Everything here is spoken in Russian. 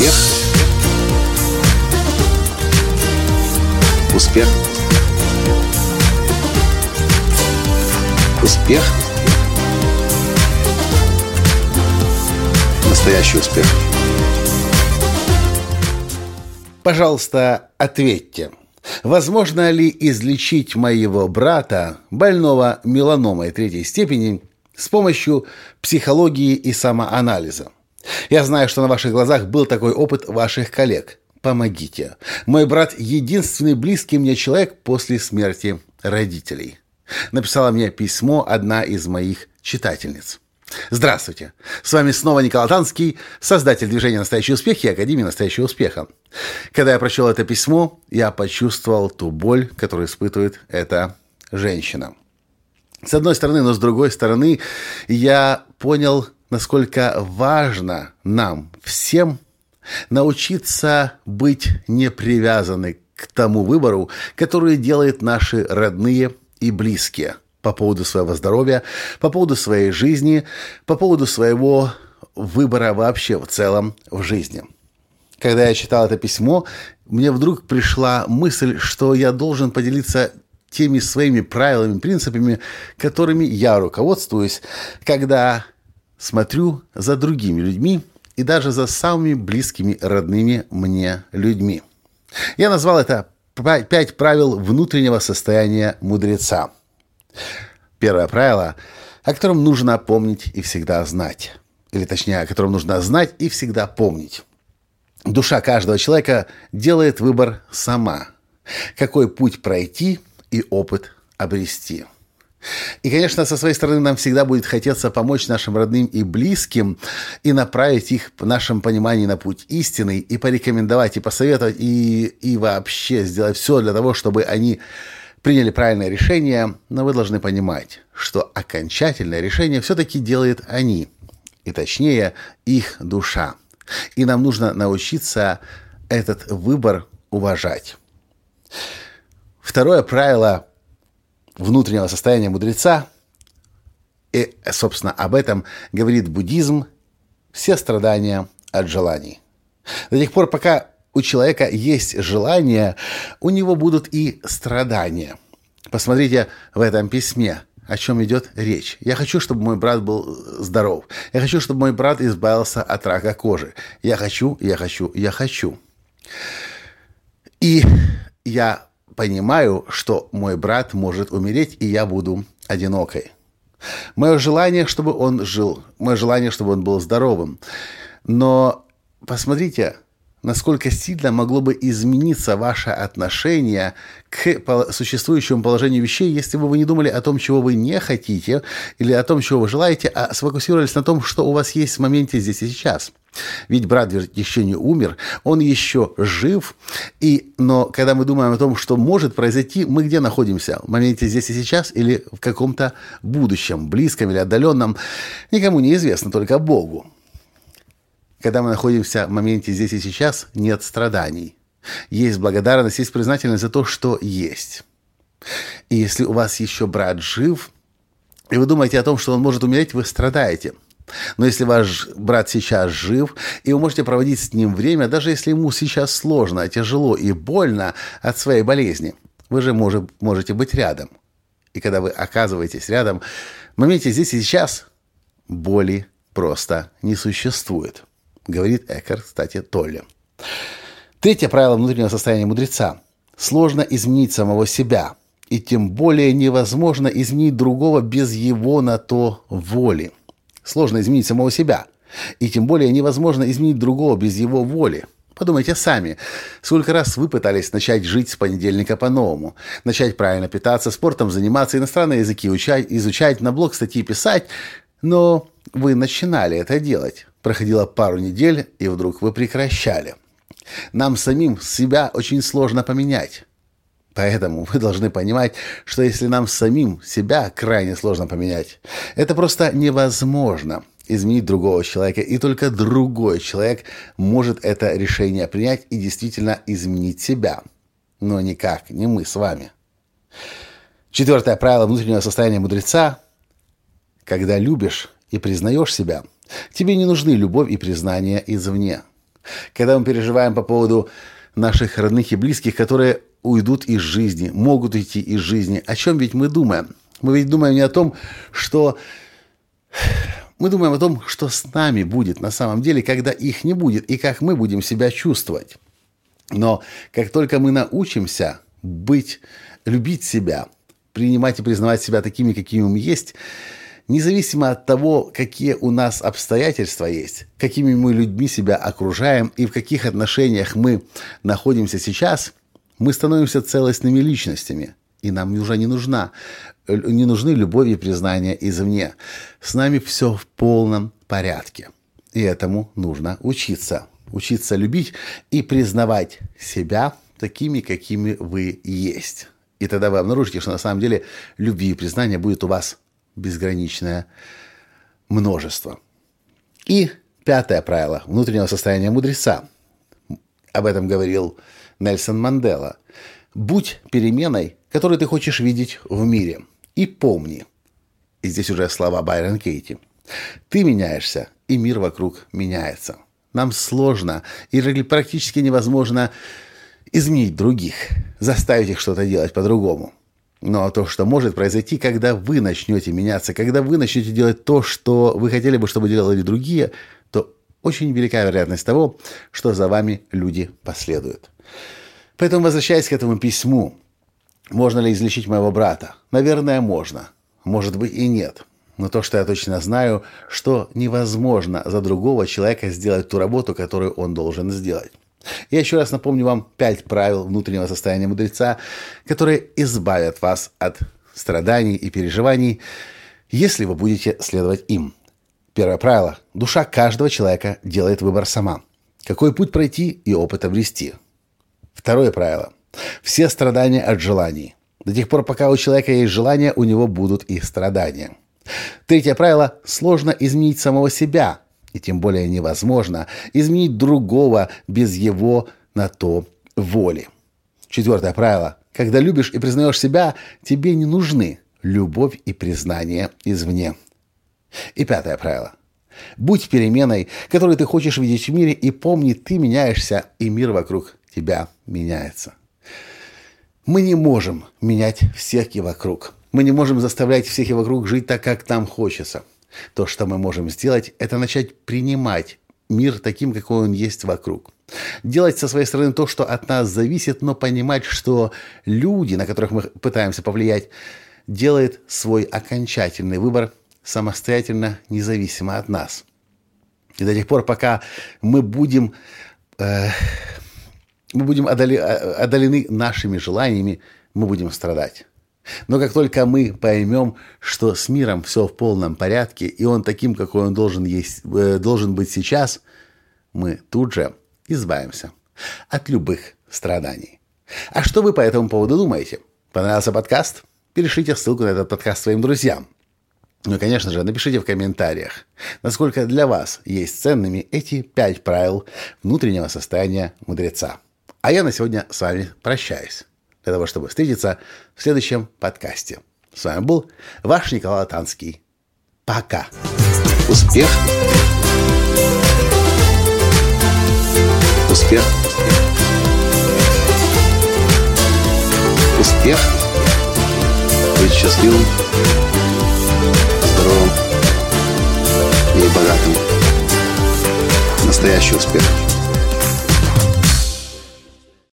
Успех. Успех. Успех. Настоящий успех. Пожалуйста, ответьте. Возможно ли излечить моего брата, больного меланомой третьей степени, с помощью психологии и самоанализа? Я знаю, что на ваших глазах был такой опыт ваших коллег. Помогите. Мой брат – единственный близкий мне человек после смерти родителей. Написала мне письмо одна из моих читательниц. Здравствуйте! С вами снова Николай Танский, создатель движения «Настоящий успех» и Академии «Настоящего успеха». Когда я прочел это письмо, я почувствовал ту боль, которую испытывает эта женщина. С одной стороны, но с другой стороны, я понял, насколько важно нам всем научиться быть не привязаны к тому выбору, который делают наши родные и близкие – по поводу своего здоровья, по поводу своей жизни, по поводу своего выбора вообще в целом в жизни. Когда я читал это письмо, мне вдруг пришла мысль, что я должен поделиться теми своими правилами, принципами, которыми я руководствуюсь, когда смотрю за другими людьми и даже за самыми близкими, родными мне людьми. Я назвал это «Пять правил внутреннего состояния мудреца». Первое правило, о котором нужно помнить и всегда знать. Или точнее, о котором нужно знать и всегда помнить. Душа каждого человека делает выбор сама. Какой путь пройти и опыт обрести. И, конечно, со своей стороны нам всегда будет хотеться помочь нашим родным и близким и направить их в нашем понимании на путь истины, и порекомендовать, и посоветовать, и, и вообще сделать все для того, чтобы они приняли правильное решение, но вы должны понимать, что окончательное решение все-таки делает они, и точнее их душа. И нам нужно научиться этот выбор уважать. Второе правило внутреннего состояния мудреца, и, собственно, об этом говорит буддизм, все страдания от желаний. До тех пор, пока у человека есть желание, у него будут и страдания. Посмотрите в этом письме, о чем идет речь. Я хочу, чтобы мой брат был здоров. Я хочу, чтобы мой брат избавился от рака кожи. Я хочу, я хочу, я хочу. И я понимаю, что мой брат может умереть, и я буду одинокой. Мое желание, чтобы он жил, мое желание, чтобы он был здоровым. Но посмотрите, насколько сильно могло бы измениться ваше отношение к существующему положению вещей, если бы вы не думали о том, чего вы не хотите, или о том, чего вы желаете, а сфокусировались на том, что у вас есть в моменте здесь и сейчас. Ведь брат еще не умер, он еще жив, и, но когда мы думаем о том, что может произойти, мы где находимся? В моменте здесь и сейчас или в каком-то будущем, близком или отдаленном, никому не известно, только Богу. Когда мы находимся в моменте здесь и сейчас, нет страданий. Есть благодарность, есть признательность за то, что есть. И если у вас еще брат жив, и вы думаете о том, что он может умереть, вы страдаете. Но если ваш брат сейчас жив, и вы можете проводить с ним время, даже если ему сейчас сложно, тяжело и больно от своей болезни, вы же может, можете быть рядом. И когда вы оказываетесь рядом, в моменте здесь и сейчас боли просто не существует говорит Экер, кстати, Толли. Третье правило внутреннего состояния мудреца. Сложно изменить самого себя, и тем более невозможно изменить другого без его на то воли. Сложно изменить самого себя, и тем более невозможно изменить другого без его воли. Подумайте сами, сколько раз вы пытались начать жить с понедельника по-новому, начать правильно питаться, спортом заниматься, иностранные языки учать, изучать, на блог статьи писать, но вы начинали это делать. Проходило пару недель, и вдруг вы прекращали. Нам самим себя очень сложно поменять. Поэтому вы должны понимать, что если нам самим себя крайне сложно поменять, это просто невозможно изменить другого человека, и только другой человек может это решение принять и действительно изменить себя. Но никак не мы с вами. Четвертое правило внутреннего состояния мудреца – когда любишь и признаешь себя – Тебе не нужны любовь и признание извне. Когда мы переживаем по поводу наших родных и близких, которые уйдут из жизни, могут уйти из жизни, о чем ведь мы думаем? Мы ведь думаем не о том, что... Мы думаем о том, что с нами будет на самом деле, когда их не будет, и как мы будем себя чувствовать. Но как только мы научимся быть, любить себя, принимать и признавать себя такими, какими мы есть, независимо от того, какие у нас обстоятельства есть, какими мы людьми себя окружаем и в каких отношениях мы находимся сейчас, мы становимся целостными личностями. И нам уже не нужна, не нужны любовь и признание извне. С нами все в полном порядке. И этому нужно учиться. Учиться любить и признавать себя такими, какими вы есть. И тогда вы обнаружите, что на самом деле любви и признания будет у вас безграничное множество. И пятое правило внутреннего состояния мудреца. Об этом говорил Нельсон Мандела. Будь переменой, которую ты хочешь видеть в мире. И помни, и здесь уже слова Байрон Кейти, ты меняешься, и мир вокруг меняется. Нам сложно или практически невозможно изменить других, заставить их что-то делать по-другому. Но то, что может произойти, когда вы начнете меняться, когда вы начнете делать то, что вы хотели бы, чтобы делали другие, то очень велика вероятность того, что за вами люди последуют. Поэтому, возвращаясь к этому письму, можно ли излечить моего брата? Наверное, можно. Может быть и нет. Но то, что я точно знаю, что невозможно за другого человека сделать ту работу, которую он должен сделать. Я еще раз напомню вам пять правил внутреннего состояния мудреца, которые избавят вас от страданий и переживаний, если вы будете следовать им. Первое правило. Душа каждого человека делает выбор сама. Какой путь пройти и опыт обрести. Второе правило. Все страдания от желаний. До тех пор, пока у человека есть желания, у него будут и страдания. Третье правило. Сложно изменить самого себя, и тем более невозможно изменить другого без его на то воли. Четвертое правило. Когда любишь и признаешь себя, тебе не нужны любовь и признание извне. И пятое правило. Будь переменой, которую ты хочешь видеть в мире, и помни, ты меняешься, и мир вокруг тебя меняется. Мы не можем менять всех и вокруг. Мы не можем заставлять всех и вокруг жить так, как нам хочется – то, что мы можем сделать, это начать принимать мир таким, какой он есть вокруг. Делать со своей стороны то, что от нас зависит, но понимать, что люди, на которых мы пытаемся повлиять, делают свой окончательный выбор самостоятельно, независимо от нас. И до тех пор, пока мы будем, э, мы будем одоли, одолены нашими желаниями, мы будем страдать. Но как только мы поймем, что с миром все в полном порядке, и он таким, какой он должен, есть, э, должен быть сейчас, мы тут же избавимся от любых страданий. А что вы по этому поводу думаете? Понравился подкаст? Перешлите ссылку на этот подкаст своим друзьям. Ну и, конечно же, напишите в комментариях, насколько для вас есть ценными эти пять правил внутреннего состояния мудреца. А я на сегодня с вами прощаюсь для того, чтобы встретиться в следующем подкасте. С вами был ваш Николай Танский. Пока. Успех. Успех. Успех. Быть счастливым, здоровым и богатым. Настоящий успех.